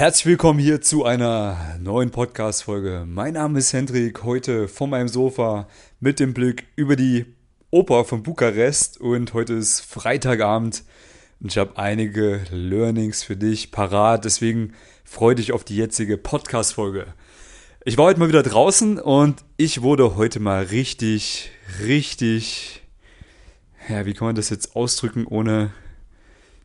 Herzlich willkommen hier zu einer neuen Podcast-Folge. Mein Name ist Hendrik, heute von meinem Sofa mit dem Blick über die Oper von Bukarest und heute ist Freitagabend und ich habe einige Learnings für dich parat, deswegen freue dich auf die jetzige Podcast-Folge. Ich war heute mal wieder draußen und ich wurde heute mal richtig, richtig, ja, wie kann man das jetzt ausdrücken, ohne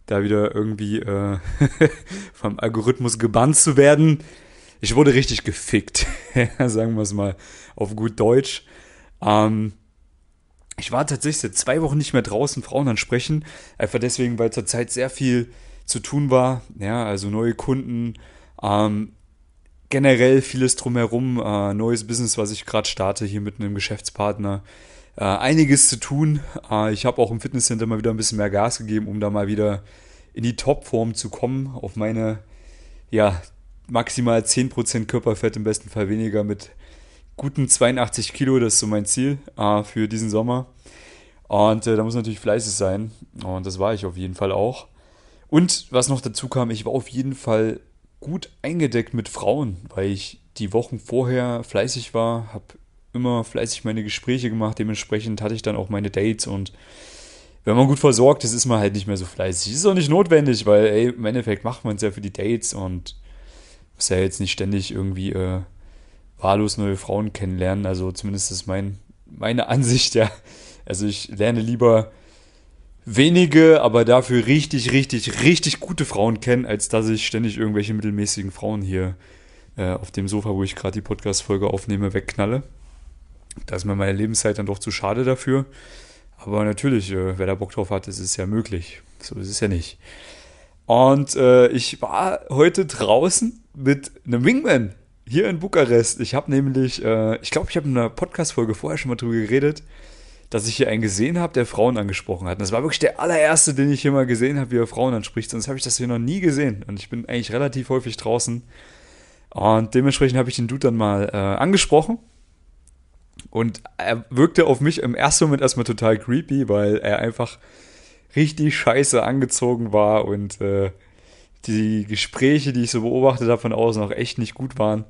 da wieder irgendwie äh, vom Algorithmus gebannt zu werden. Ich wurde richtig gefickt, sagen wir es mal auf gut Deutsch. Ähm, ich war tatsächlich seit zwei Wochen nicht mehr draußen Frauen ansprechen, einfach deswegen, weil zurzeit sehr viel zu tun war. Ja, also neue Kunden, ähm, generell vieles drumherum, äh, neues Business, was ich gerade starte hier mit einem Geschäftspartner. Äh, einiges zu tun. Äh, ich habe auch im Fitnesscenter mal wieder ein bisschen mehr Gas gegeben, um da mal wieder in die Topform zu kommen, auf meine, ja, maximal 10% Körperfett, im besten Fall weniger mit guten 82 Kilo, das ist so mein Ziel äh, für diesen Sommer. Und äh, da muss natürlich fleißig sein. Und das war ich auf jeden Fall auch. Und was noch dazu kam, ich war auf jeden Fall gut eingedeckt mit Frauen, weil ich die Wochen vorher fleißig war, habe immer fleißig meine Gespräche gemacht. Dementsprechend hatte ich dann auch meine Dates und wenn man gut versorgt ist, ist man halt nicht mehr so fleißig. Ist auch nicht notwendig, weil ey, im Endeffekt macht man es ja für die Dates und muss ja jetzt nicht ständig irgendwie äh, wahllos neue Frauen kennenlernen. Also zumindest ist mein, meine Ansicht, ja. Also ich lerne lieber wenige, aber dafür richtig, richtig, richtig gute Frauen kennen, als dass ich ständig irgendwelche mittelmäßigen Frauen hier äh, auf dem Sofa, wo ich gerade die Podcast-Folge aufnehme, wegknalle. Da ist mir meine Lebenszeit dann doch zu schade dafür. Aber natürlich, äh, wer da Bock drauf hat, ist es ja möglich. So ist es ja nicht. Und äh, ich war heute draußen mit einem Wingman hier in Bukarest. Ich habe nämlich, äh, ich glaube, ich habe in einer Podcast-Folge vorher schon mal drüber geredet, dass ich hier einen gesehen habe, der Frauen angesprochen hat. Und das war wirklich der allererste, den ich hier mal gesehen habe, wie er Frauen anspricht. Sonst habe ich das hier noch nie gesehen. Und ich bin eigentlich relativ häufig draußen. Und dementsprechend habe ich den Dude dann mal äh, angesprochen und er wirkte auf mich im ersten Moment erstmal total creepy, weil er einfach richtig scheiße angezogen war und äh, die Gespräche, die ich so beobachtet habe von außen, auch echt nicht gut waren.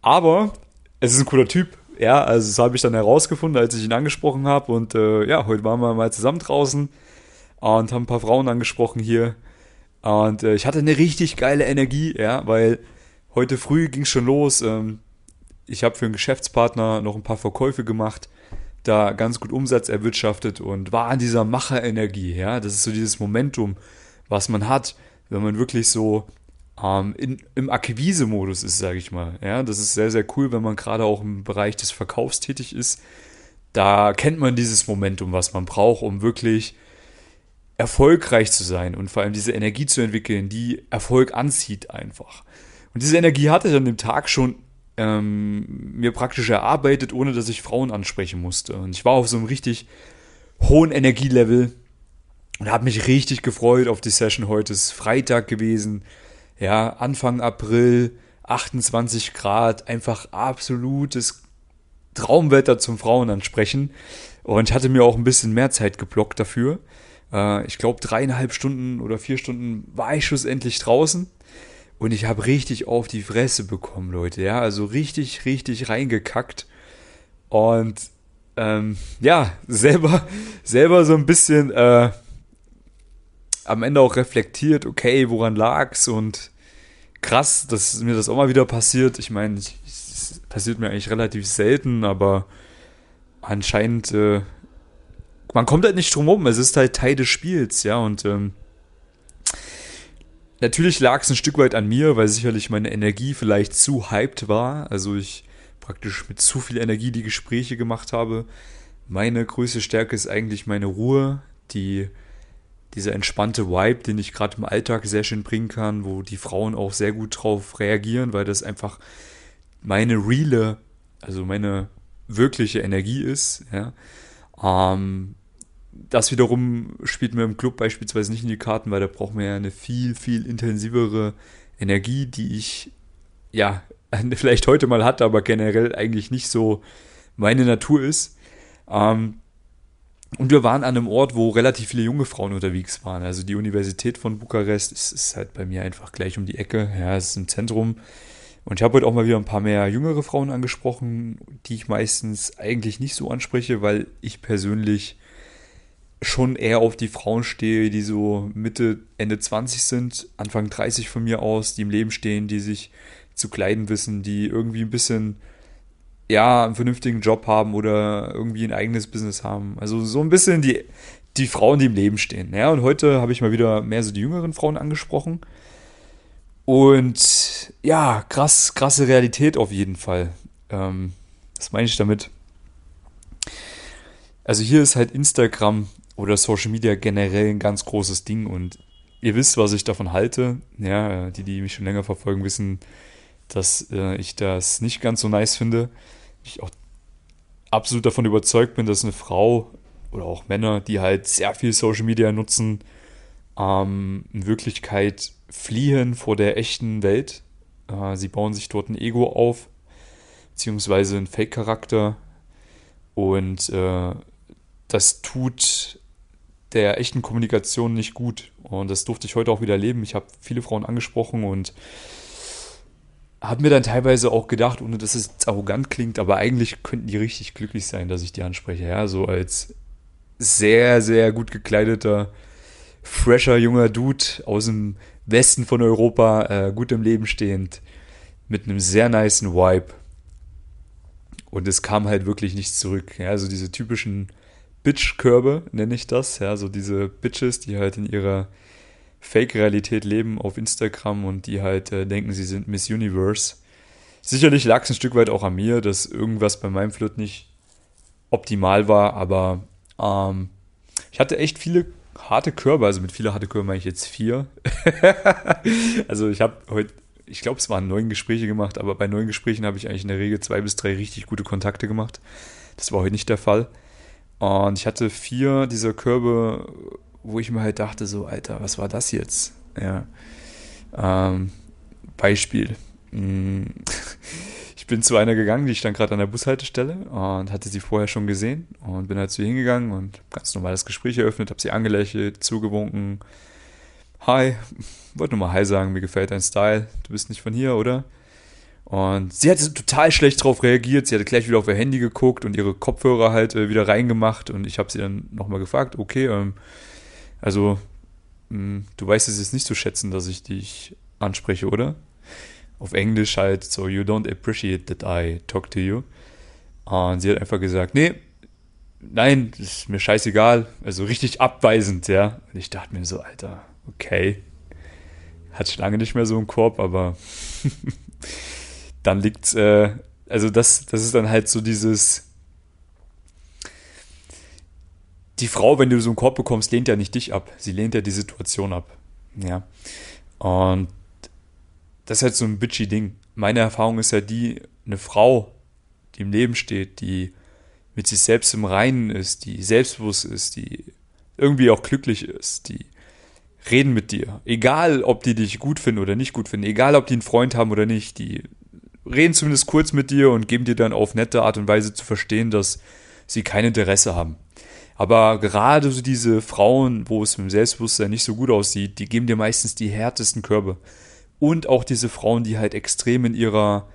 Aber es ist ein cooler Typ. Ja, also das habe ich dann herausgefunden, als ich ihn angesprochen habe. Und äh, ja, heute waren wir mal zusammen draußen und haben ein paar Frauen angesprochen hier. Und äh, ich hatte eine richtig geile Energie, ja, weil heute früh ging es schon los. Ähm, ich habe für einen Geschäftspartner noch ein paar Verkäufe gemacht, da ganz gut Umsatz erwirtschaftet und war an dieser Macherenergie. Ja, das ist so dieses Momentum, was man hat, wenn man wirklich so ähm, in, im Akquise-Modus ist, sage ich mal. Ja, das ist sehr, sehr cool, wenn man gerade auch im Bereich des Verkaufs tätig ist. Da kennt man dieses Momentum, was man braucht, um wirklich erfolgreich zu sein und vor allem diese Energie zu entwickeln, die Erfolg anzieht einfach. Und diese Energie hatte ich an dem Tag schon ähm, mir praktisch erarbeitet, ohne dass ich Frauen ansprechen musste. Und ich war auf so einem richtig hohen Energielevel und habe mich richtig gefreut auf die Session heute. Es ist Freitag gewesen, ja, Anfang April, 28 Grad, einfach absolutes Traumwetter zum Frauen ansprechen. Und ich hatte mir auch ein bisschen mehr Zeit geblockt dafür. Äh, ich glaube, dreieinhalb Stunden oder vier Stunden war ich schlussendlich draußen. Und ich habe richtig auf die Fresse bekommen, Leute. Ja, also richtig, richtig reingekackt. Und ähm, ja, selber, selber so ein bisschen äh, am Ende auch reflektiert, okay, woran lag's und krass, dass mir das auch mal wieder passiert. Ich meine, es passiert mir eigentlich relativ selten, aber anscheinend, äh, man kommt halt nicht drum rum. Es ist halt Teil des Spiels, ja, und ähm, Natürlich lag es ein Stück weit an mir, weil sicherlich meine Energie vielleicht zu hyped war. Also ich praktisch mit zu viel Energie die Gespräche gemacht habe. Meine größte Stärke ist eigentlich meine Ruhe, die dieser entspannte Vibe, den ich gerade im Alltag sehr schön bringen kann, wo die Frauen auch sehr gut drauf reagieren, weil das einfach meine reale, also meine wirkliche Energie ist. Ja. Ähm, das wiederum spielt mir im Club beispielsweise nicht in die Karten, weil da braucht man ja eine viel, viel intensivere Energie, die ich ja vielleicht heute mal hatte, aber generell eigentlich nicht so meine Natur ist. Ähm, Und wir waren an einem Ort, wo relativ viele junge Frauen unterwegs waren. Also die Universität von Bukarest ist, ist halt bei mir einfach gleich um die Ecke. Ja, es ist im Zentrum. Und ich habe heute auch mal wieder ein paar mehr jüngere Frauen angesprochen, die ich meistens eigentlich nicht so anspreche, weil ich persönlich schon eher auf die Frauen stehe, die so Mitte, Ende 20 sind, Anfang 30 von mir aus, die im Leben stehen, die sich zu kleiden wissen, die irgendwie ein bisschen, ja, einen vernünftigen Job haben oder irgendwie ein eigenes Business haben. Also so ein bisschen die, die Frauen, die im Leben stehen. Ja, und heute habe ich mal wieder mehr so die jüngeren Frauen angesprochen. Und ja, krass, krasse Realität auf jeden Fall. Ähm, was meine ich damit? Also hier ist halt Instagram oder Social Media generell ein ganz großes Ding und ihr wisst, was ich davon halte. Ja, die, die mich schon länger verfolgen, wissen, dass äh, ich das nicht ganz so nice finde. Ich auch absolut davon überzeugt bin, dass eine Frau oder auch Männer, die halt sehr viel Social Media nutzen, ähm, in Wirklichkeit fliehen vor der echten Welt. Äh, sie bauen sich dort ein Ego auf, beziehungsweise einen Fake-Charakter. Und äh, das tut der echten Kommunikation nicht gut. Und das durfte ich heute auch wieder erleben. Ich habe viele Frauen angesprochen und habe mir dann teilweise auch gedacht, ohne dass es arrogant klingt, aber eigentlich könnten die richtig glücklich sein, dass ich die anspreche. Ja, so als sehr, sehr gut gekleideter, fresher junger Dude aus dem Westen von Europa, äh, gut im Leben stehend, mit einem sehr niceen Vibe. Und es kam halt wirklich nichts zurück. Ja, also diese typischen Bitch-Körbe, nenne ich das. Ja, so diese Bitches, die halt in ihrer Fake-Realität leben auf Instagram und die halt äh, denken, sie sind Miss Universe. Sicherlich lag es ein Stück weit auch an mir, dass irgendwas bei meinem Flirt nicht optimal war, aber ähm, ich hatte echt viele harte Körbe, also mit viele harte Körbe meine ich jetzt vier. also ich habe heute, ich glaube, es waren neun Gespräche gemacht, aber bei neun Gesprächen habe ich eigentlich in der Regel zwei bis drei richtig gute Kontakte gemacht. Das war heute nicht der Fall. Und ich hatte vier dieser Körbe, wo ich mir halt dachte, so, Alter, was war das jetzt? Ja. Ähm, Beispiel. Mm. Ich bin zu einer gegangen, die stand gerade an der Bushaltestelle und hatte sie vorher schon gesehen und bin halt zu ihr hingegangen und ganz normal das Gespräch eröffnet, habe sie angelächelt, zugewunken. Hi, wollte nur mal Hi sagen, mir gefällt dein Style. Du bist nicht von hier, oder? Und sie hatte total schlecht darauf reagiert. Sie hatte gleich wieder auf ihr Handy geguckt und ihre Kopfhörer halt äh, wieder reingemacht. Und ich habe sie dann nochmal gefragt, okay, ähm, also mh, hm, du weißt es jetzt nicht zu schätzen, dass ich dich anspreche, oder? Auf Englisch halt so, you don't appreciate that I talk to you. Und sie hat einfach gesagt, nee, nein, ist mir scheißegal. Also richtig abweisend, ja. Und ich dachte mir so, Alter, okay. Hat schon lange nicht mehr so einen Korb, aber dann liegt, äh, also das, das ist dann halt so dieses, die Frau, wenn du so einen Korb bekommst, lehnt ja nicht dich ab, sie lehnt ja die Situation ab, ja, und das ist halt so ein bitchy Ding. Meine Erfahrung ist ja die, eine Frau, die im Leben steht, die mit sich selbst im Reinen ist, die selbstbewusst ist, die irgendwie auch glücklich ist, die reden mit dir. Egal, ob die dich gut finden oder nicht gut finden, egal, ob die einen Freund haben oder nicht, die reden zumindest kurz mit dir und geben dir dann auf nette Art und Weise zu verstehen, dass sie kein Interesse haben. Aber gerade so diese Frauen, wo es mit dem Selbstbewusstsein nicht so gut aussieht, die geben dir meistens die härtesten Körbe. Und auch diese Frauen, die halt extrem in ihrer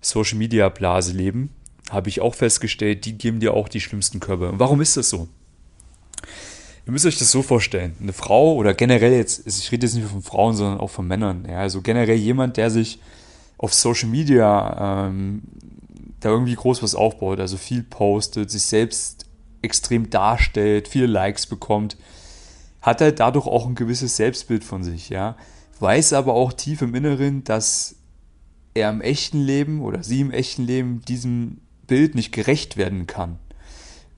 Social Media Blase leben, habe ich auch festgestellt, die geben dir auch die schlimmsten Körbe. Und warum ist das so? Ihr müsst euch das so vorstellen. Eine Frau oder generell jetzt, ich rede jetzt nicht nur von Frauen, sondern auch von Männern. Ja, also generell jemand, der sich auf Social Media ähm, da irgendwie groß was aufbaut, also viel postet, sich selbst extrem darstellt, viele Likes bekommt, hat halt dadurch auch ein gewisses Selbstbild von sich, ja. Weiß aber auch tief im Inneren, dass er im echten Leben oder sie im echten Leben diesem Bild nicht gerecht werden kann.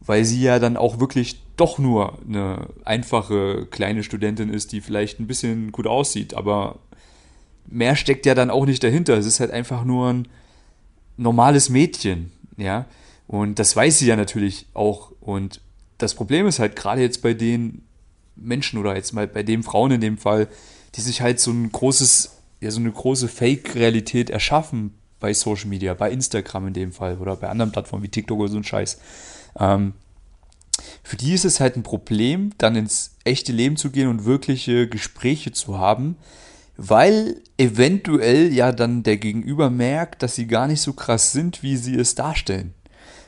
Weil sie ja dann auch wirklich doch nur eine einfache kleine Studentin ist, die vielleicht ein bisschen gut aussieht, aber mehr steckt ja dann auch nicht dahinter. Es ist halt einfach nur ein normales Mädchen, ja. Und das weiß sie ja natürlich auch. Und das Problem ist halt gerade jetzt bei den Menschen oder jetzt mal bei den Frauen in dem Fall, die sich halt so ein großes, ja, so eine große Fake-Realität erschaffen bei Social Media, bei Instagram in dem Fall oder bei anderen Plattformen wie TikTok oder so ein Scheiß. Ähm, für die ist es halt ein Problem, dann ins echte Leben zu gehen und wirkliche Gespräche zu haben, weil eventuell ja dann der Gegenüber merkt, dass sie gar nicht so krass sind, wie sie es darstellen.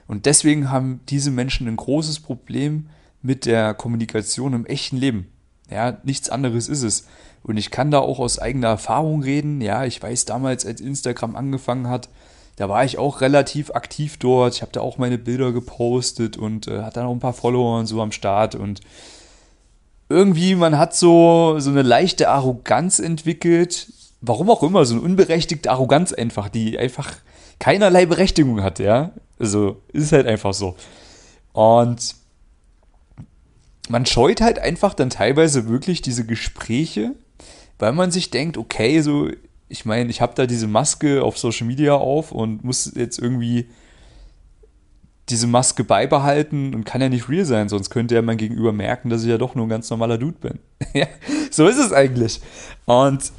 Und deswegen haben diese Menschen ein großes Problem mit der Kommunikation im echten Leben. Ja, nichts anderes ist es. Und ich kann da auch aus eigener Erfahrung reden. Ja, ich weiß damals, als Instagram angefangen hat, da war ich auch relativ aktiv dort. Ich habe da auch meine Bilder gepostet und äh, hatte auch ein paar Follower und so am Start. Und irgendwie, man hat so, so eine leichte Arroganz entwickelt. Warum auch immer, so eine unberechtigte Arroganz einfach, die einfach keinerlei Berechtigung hat, ja. Also ist halt einfach so. Und man scheut halt einfach dann teilweise wirklich diese Gespräche, weil man sich denkt, okay, so, ich meine, ich habe da diese Maske auf Social Media auf und muss jetzt irgendwie diese Maske beibehalten und kann ja nicht real sein, sonst könnte ja mein Gegenüber merken, dass ich ja doch nur ein ganz normaler Dude bin. ja, so ist es eigentlich. Und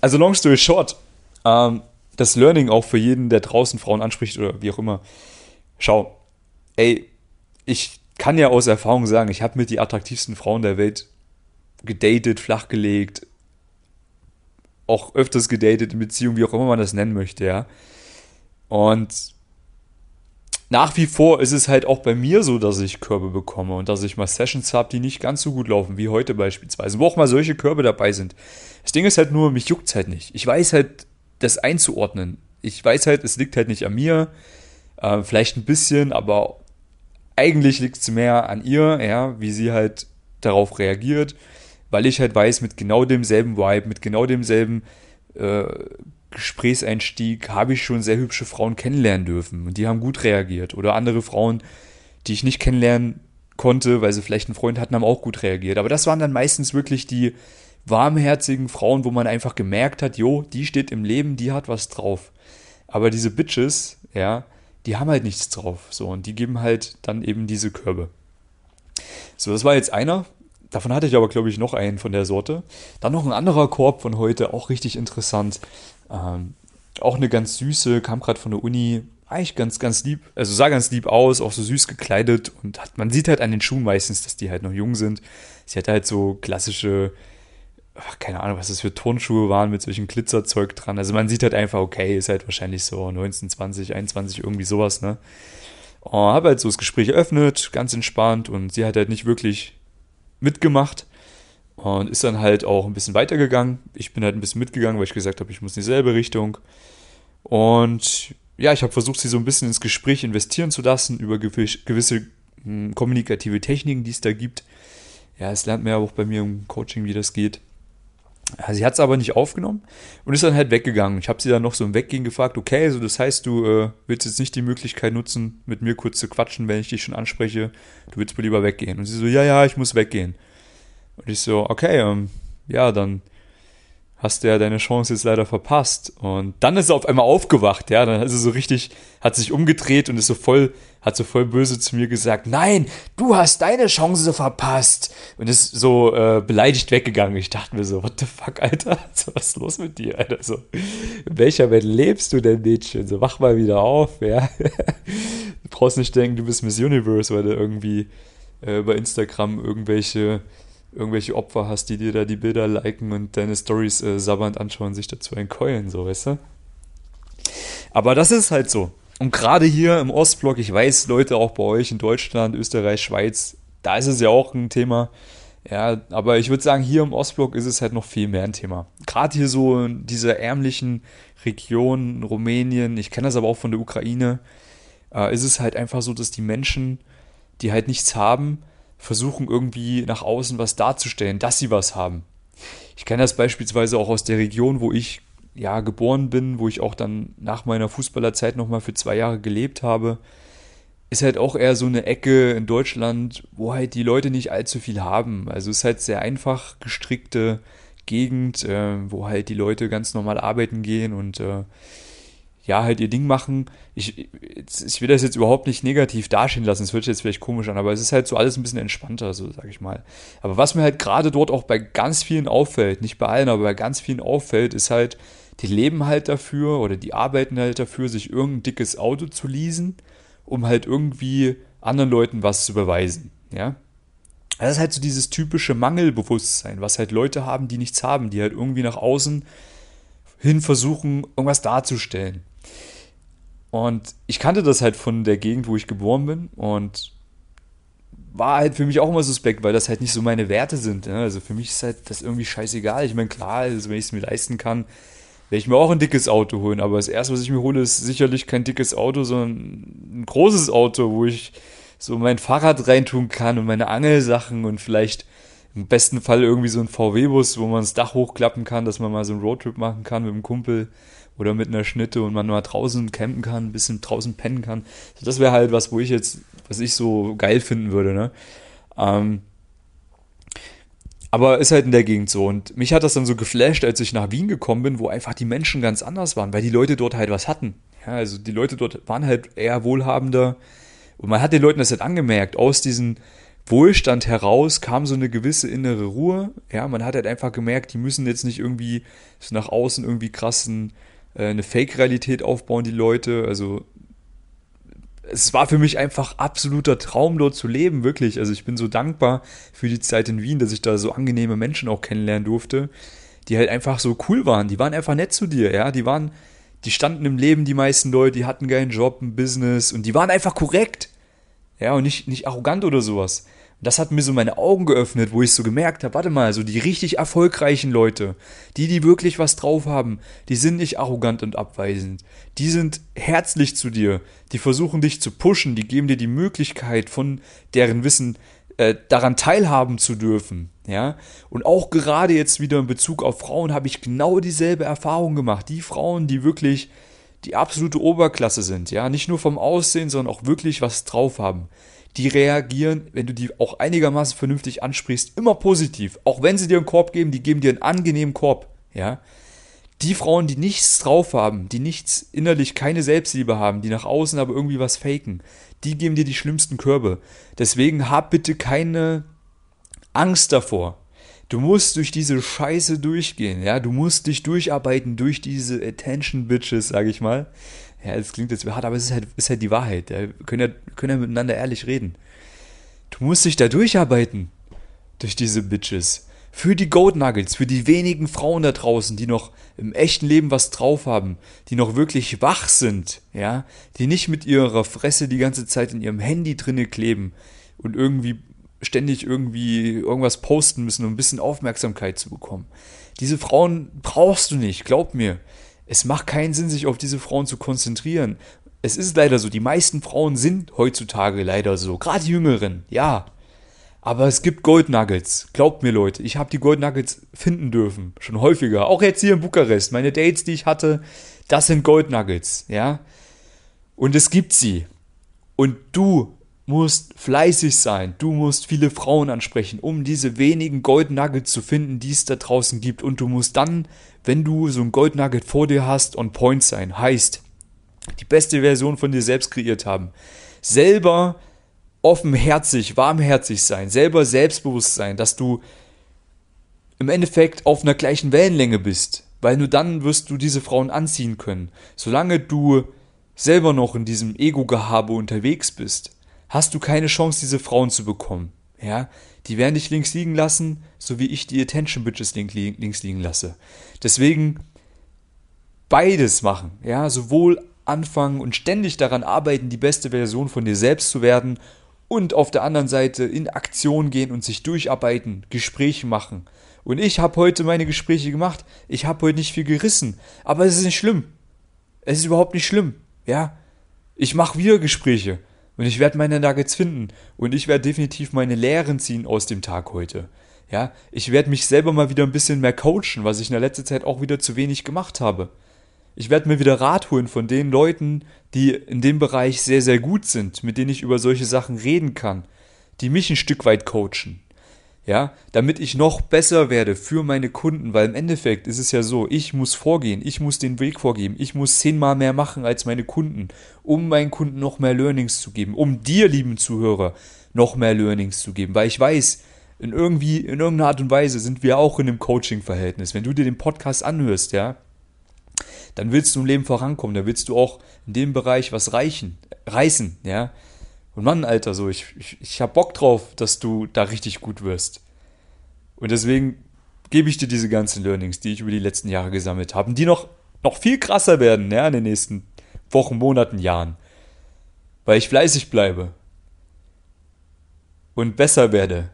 also long story short, ähm, das Learning auch für jeden, der draußen Frauen anspricht oder wie auch immer. Schau, ey, ich kann ja aus Erfahrung sagen, ich habe mit die attraktivsten Frauen der Welt gedatet, flachgelegt, auch öfters gedatet in Beziehungen, wie auch immer man das nennen möchte, ja. Und nach wie vor ist es halt auch bei mir so, dass ich Körbe bekomme und dass ich mal Sessions habe, die nicht ganz so gut laufen, wie heute beispielsweise, wo auch mal solche Körbe dabei sind. Das Ding ist halt nur, mich juckt es halt nicht. Ich weiß halt, das einzuordnen. Ich weiß halt, es liegt halt nicht an mir, äh, vielleicht ein bisschen, aber eigentlich liegt es mehr an ihr, ja, wie sie halt darauf reagiert, weil ich halt weiß, mit genau demselben Vibe, mit genau demselben äh, Gesprächseinstieg habe ich schon sehr hübsche Frauen kennenlernen dürfen und die haben gut reagiert. Oder andere Frauen, die ich nicht kennenlernen konnte, weil sie vielleicht einen Freund hatten, haben auch gut reagiert. Aber das waren dann meistens wirklich die warmherzigen Frauen, wo man einfach gemerkt hat, jo, die steht im Leben, die hat was drauf. Aber diese Bitches, ja, die haben halt nichts drauf. So, und die geben halt dann eben diese Körbe. So, das war jetzt einer. Davon hatte ich aber, glaube ich, noch einen von der Sorte. Dann noch ein anderer Korb von heute, auch richtig interessant. Ähm, auch eine ganz süße, kam gerade von der Uni, eigentlich ganz, ganz lieb, also sah ganz lieb aus, auch so süß gekleidet und hat, man sieht halt an den Schuhen meistens, dass die halt noch jung sind. Sie hat halt so klassische ach, keine Ahnung, was das für Turnschuhe waren mit solchen Glitzerzeug dran. Also man sieht halt einfach, okay, ist halt wahrscheinlich so 19, 20, 21, irgendwie sowas, ne? Und habe halt so das Gespräch eröffnet, ganz entspannt und sie hat halt nicht wirklich mitgemacht und ist dann halt auch ein bisschen weitergegangen. Ich bin halt ein bisschen mitgegangen, weil ich gesagt habe, ich muss in dieselbe Richtung. Und ja, ich habe versucht, sie so ein bisschen ins Gespräch investieren zu lassen über gewisse hm, kommunikative Techniken, die es da gibt. Ja, es lernt man ja auch bei mir im Coaching, wie das geht. Sie hat es aber nicht aufgenommen und ist dann halt weggegangen. Ich habe sie dann noch so im Weggehen gefragt, okay, so das heißt, du äh, willst jetzt nicht die Möglichkeit nutzen, mit mir kurz zu quatschen, wenn ich dich schon anspreche, du willst wohl lieber weggehen. Und sie so, ja, ja, ich muss weggehen. Und ich so, okay, ähm, ja, dann hast du ja deine Chance jetzt leider verpasst. Und dann ist er auf einmal aufgewacht, ja, dann ist er so richtig, hat sich umgedreht und ist so voll, hat so voll böse zu mir gesagt, nein, du hast deine Chance verpasst. Und ist so äh, beleidigt weggegangen. Ich dachte mir so, what the fuck, Alter? So, was ist los mit dir, Alter? So, in welcher Welt lebst du denn, Mädchen? So, wach mal wieder auf, ja. du brauchst nicht denken, du bist Miss Universe, weil du irgendwie äh, bei Instagram irgendwelche irgendwelche Opfer hast, die dir da die Bilder liken und deine Stories äh, sabbernd anschauen, sich dazu einkeulen, so, weißt du? Aber das ist halt so. Und gerade hier im Ostblock, ich weiß, Leute auch bei euch in Deutschland, Österreich, Schweiz, da ist es ja auch ein Thema. Ja, aber ich würde sagen, hier im Ostblock ist es halt noch viel mehr ein Thema. Gerade hier so in dieser ärmlichen Region, Rumänien, ich kenne das aber auch von der Ukraine, äh, ist es halt einfach so, dass die Menschen, die halt nichts haben, versuchen irgendwie nach außen was darzustellen, dass sie was haben. Ich kenne das beispielsweise auch aus der Region, wo ich ja geboren bin, wo ich auch dann nach meiner Fußballerzeit nochmal für zwei Jahre gelebt habe. Ist halt auch eher so eine Ecke in Deutschland, wo halt die Leute nicht allzu viel haben. Also ist halt sehr einfach gestrickte Gegend, äh, wo halt die Leute ganz normal arbeiten gehen und äh, ja, halt ihr Ding machen. Ich, ich will das jetzt überhaupt nicht negativ dastehen lassen, es hört sich jetzt vielleicht komisch an, aber es ist halt so alles ein bisschen entspannter, so sag ich mal. Aber was mir halt gerade dort auch bei ganz vielen auffällt, nicht bei allen, aber bei ganz vielen auffällt, ist halt, die leben halt dafür oder die arbeiten halt dafür, sich irgendein dickes Auto zu leasen, um halt irgendwie anderen Leuten was zu beweisen. Ja. Das ist halt so dieses typische Mangelbewusstsein, was halt Leute haben, die nichts haben, die halt irgendwie nach außen hin versuchen, irgendwas darzustellen. Und ich kannte das halt von der Gegend, wo ich geboren bin und war halt für mich auch immer suspekt, weil das halt nicht so meine Werte sind. Ne? Also für mich ist halt das irgendwie scheißegal. Ich meine, klar, also wenn ich es mir leisten kann, werde ich mir auch ein dickes Auto holen. Aber das erste, was ich mir hole, ist sicherlich kein dickes Auto, sondern ein großes Auto, wo ich so mein Fahrrad reintun kann und meine Angelsachen und vielleicht im besten Fall irgendwie so ein VW-Bus, wo man das Dach hochklappen kann, dass man mal so einen Roadtrip machen kann mit einem Kumpel oder mit einer Schnitte und man mal draußen campen kann, ein bisschen draußen pennen kann. Das wäre halt was, wo ich jetzt, was ich so geil finden würde, ne? Ähm, aber ist halt in der Gegend so. Und mich hat das dann so geflasht, als ich nach Wien gekommen bin, wo einfach die Menschen ganz anders waren, weil die Leute dort halt was hatten. Ja, also die Leute dort waren halt eher wohlhabender. Und man hat den Leuten das halt angemerkt. Aus diesem Wohlstand heraus kam so eine gewisse innere Ruhe. Ja, man hat halt einfach gemerkt, die müssen jetzt nicht irgendwie so nach außen irgendwie krassen äh, eine Fake-Realität aufbauen, die Leute. Also es war für mich einfach absoluter Traum, dort zu leben, wirklich. Also ich bin so dankbar für die Zeit in Wien, dass ich da so angenehme Menschen auch kennenlernen durfte, die halt einfach so cool waren. Die waren einfach nett zu dir, ja. Die waren, die standen im Leben, die meisten Leute, die hatten keinen Job, ein Business und die waren einfach korrekt. Ja, und nicht, nicht arrogant oder sowas das hat mir so meine Augen geöffnet, wo ich so gemerkt habe, warte mal, so die richtig erfolgreichen Leute, die, die wirklich was drauf haben, die sind nicht arrogant und abweisend. Die sind herzlich zu dir, die versuchen dich zu pushen, die geben dir die Möglichkeit, von deren Wissen äh, daran teilhaben zu dürfen. Ja, und auch gerade jetzt wieder in Bezug auf Frauen habe ich genau dieselbe Erfahrung gemacht. Die Frauen, die wirklich die absolute Oberklasse sind, ja, nicht nur vom Aussehen, sondern auch wirklich was drauf haben die reagieren, wenn du die auch einigermaßen vernünftig ansprichst, immer positiv. Auch wenn sie dir einen Korb geben, die geben dir einen angenehmen Korb, ja. Die Frauen, die nichts drauf haben, die nichts innerlich keine Selbstliebe haben, die nach außen aber irgendwie was faken, die geben dir die schlimmsten Körbe. Deswegen hab bitte keine Angst davor. Du musst durch diese Scheiße durchgehen, ja, du musst dich durcharbeiten durch diese Attention Bitches, sag ich mal, ja, das klingt jetzt hart, aber es ist halt, ist halt die Wahrheit. Wir können ja, können ja miteinander ehrlich reden. Du musst dich da durcharbeiten. Durch diese Bitches. Für die Gold Nuggets, für die wenigen Frauen da draußen, die noch im echten Leben was drauf haben, die noch wirklich wach sind, ja, die nicht mit ihrer Fresse die ganze Zeit in ihrem Handy drinne kleben und irgendwie ständig irgendwie irgendwas posten müssen, um ein bisschen Aufmerksamkeit zu bekommen. Diese Frauen brauchst du nicht, glaub mir es macht keinen Sinn, sich auf diese Frauen zu konzentrieren. Es ist leider so, die meisten Frauen sind heutzutage leider so, gerade die Jüngeren, ja. Aber es gibt Gold Nuggets. Glaubt mir, Leute, ich habe die Gold Nuggets finden dürfen. Schon häufiger. Auch jetzt hier in Bukarest. Meine Dates, die ich hatte, das sind Gold Nuggets, ja. Und es gibt sie. Und du musst fleißig sein. Du musst viele Frauen ansprechen, um diese wenigen Gold Nuggets zu finden, die es da draußen gibt. Und du musst dann wenn du so ein Gold Nugget vor dir hast, on point sein. Heißt, die beste Version von dir selbst kreiert haben. Selber offenherzig, warmherzig sein, selber selbstbewusst sein, dass du im Endeffekt auf einer gleichen Wellenlänge bist, weil nur dann wirst du diese Frauen anziehen können. Solange du selber noch in diesem Ego-Gehabe unterwegs bist, hast du keine Chance, diese Frauen zu bekommen. Ja, die werden dich links liegen lassen, so wie ich die Attention Bitches links liegen lasse. Deswegen beides machen, ja, sowohl anfangen und ständig daran arbeiten, die beste Version von dir selbst zu werden und auf der anderen Seite in Aktion gehen und sich durcharbeiten, Gespräche machen. Und ich habe heute meine Gespräche gemacht. Ich habe heute nicht viel gerissen, aber es ist nicht schlimm. Es ist überhaupt nicht schlimm, ja. Ich mache wieder Gespräche. Und ich werde meine Nuggets finden. Und ich werde definitiv meine Lehren ziehen aus dem Tag heute. Ja, ich werde mich selber mal wieder ein bisschen mehr coachen, was ich in der letzten Zeit auch wieder zu wenig gemacht habe. Ich werde mir wieder Rat holen von den Leuten, die in dem Bereich sehr, sehr gut sind, mit denen ich über solche Sachen reden kann, die mich ein Stück weit coachen ja, damit ich noch besser werde für meine Kunden, weil im Endeffekt ist es ja so, ich muss vorgehen, ich muss den Weg vorgeben, ich muss zehnmal mehr machen als meine Kunden, um meinen Kunden noch mehr Learnings zu geben, um dir, lieben Zuhörer, noch mehr Learnings zu geben, weil ich weiß, in irgendwie, in irgendeiner Art und Weise sind wir auch in einem Coaching-Verhältnis. Wenn du dir den Podcast anhörst, ja, dann willst du im Leben vorankommen, da willst du auch in dem Bereich was reichen, reißen, ja. Und Mann, Alter, so, ich, ich, ich hab Bock drauf, dass du da richtig gut wirst. Und deswegen gebe ich dir diese ganzen Learnings, die ich über die letzten Jahre gesammelt habe, die noch, noch viel krasser werden, ja, in den nächsten Wochen, Monaten, Jahren. Weil ich fleißig bleibe. Und besser werde.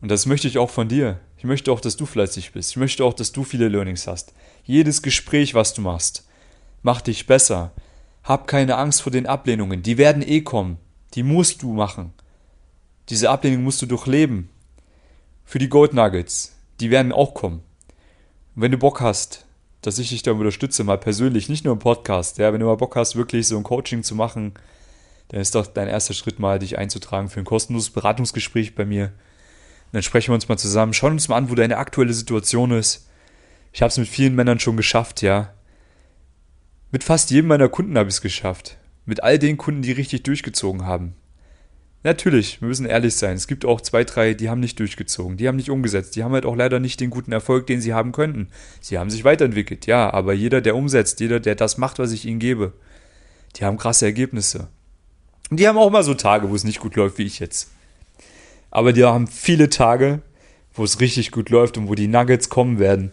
Und das möchte ich auch von dir. Ich möchte auch, dass du fleißig bist. Ich möchte auch, dass du viele Learnings hast. Jedes Gespräch, was du machst, macht dich besser. Hab keine Angst vor den Ablehnungen. Die werden eh kommen. Die musst du machen. Diese Ablehnung musst du durchleben. Für die Gold Nuggets. Die werden auch kommen. Und wenn du Bock hast, dass ich dich da unterstütze, mal persönlich, nicht nur im Podcast, ja, wenn du mal Bock hast, wirklich so ein Coaching zu machen, dann ist doch dein erster Schritt mal, dich einzutragen für ein kostenloses Beratungsgespräch bei mir. Und dann sprechen wir uns mal zusammen, schauen uns mal an, wo deine aktuelle Situation ist. Ich habe es mit vielen Männern schon geschafft, ja. Mit fast jedem meiner Kunden habe ich es geschafft. Mit all den Kunden, die richtig durchgezogen haben. Natürlich, wir müssen ehrlich sein. Es gibt auch zwei, drei, die haben nicht durchgezogen, die haben nicht umgesetzt, die haben halt auch leider nicht den guten Erfolg, den sie haben könnten. Sie haben sich weiterentwickelt, ja, aber jeder, der umsetzt, jeder, der das macht, was ich ihnen gebe, die haben krasse Ergebnisse. Und die haben auch mal so Tage, wo es nicht gut läuft, wie ich jetzt. Aber die haben viele Tage, wo es richtig gut läuft und wo die Nuggets kommen werden.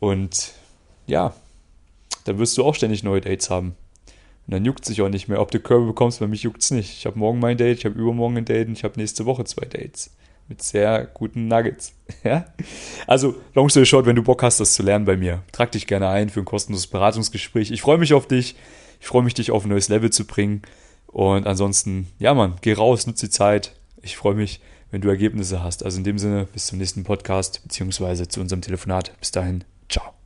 Und ja, dann wirst du auch ständig neue Dates haben. Und dann juckt sich auch nicht mehr, ob du Körbe bekommst, bei mich juckt es nicht. Ich habe morgen mein Date, ich habe übermorgen ein Date und ich habe nächste Woche zwei Dates. Mit sehr guten Nuggets. Ja? Also, long story short, wenn du Bock hast, das zu lernen bei mir, trag dich gerne ein für ein kostenloses Beratungsgespräch. Ich freue mich auf dich. Ich freue mich, dich auf ein neues Level zu bringen. Und ansonsten, ja, Mann, geh raus, nutze die Zeit. Ich freue mich, wenn du Ergebnisse hast. Also in dem Sinne, bis zum nächsten Podcast, beziehungsweise zu unserem Telefonat. Bis dahin, ciao.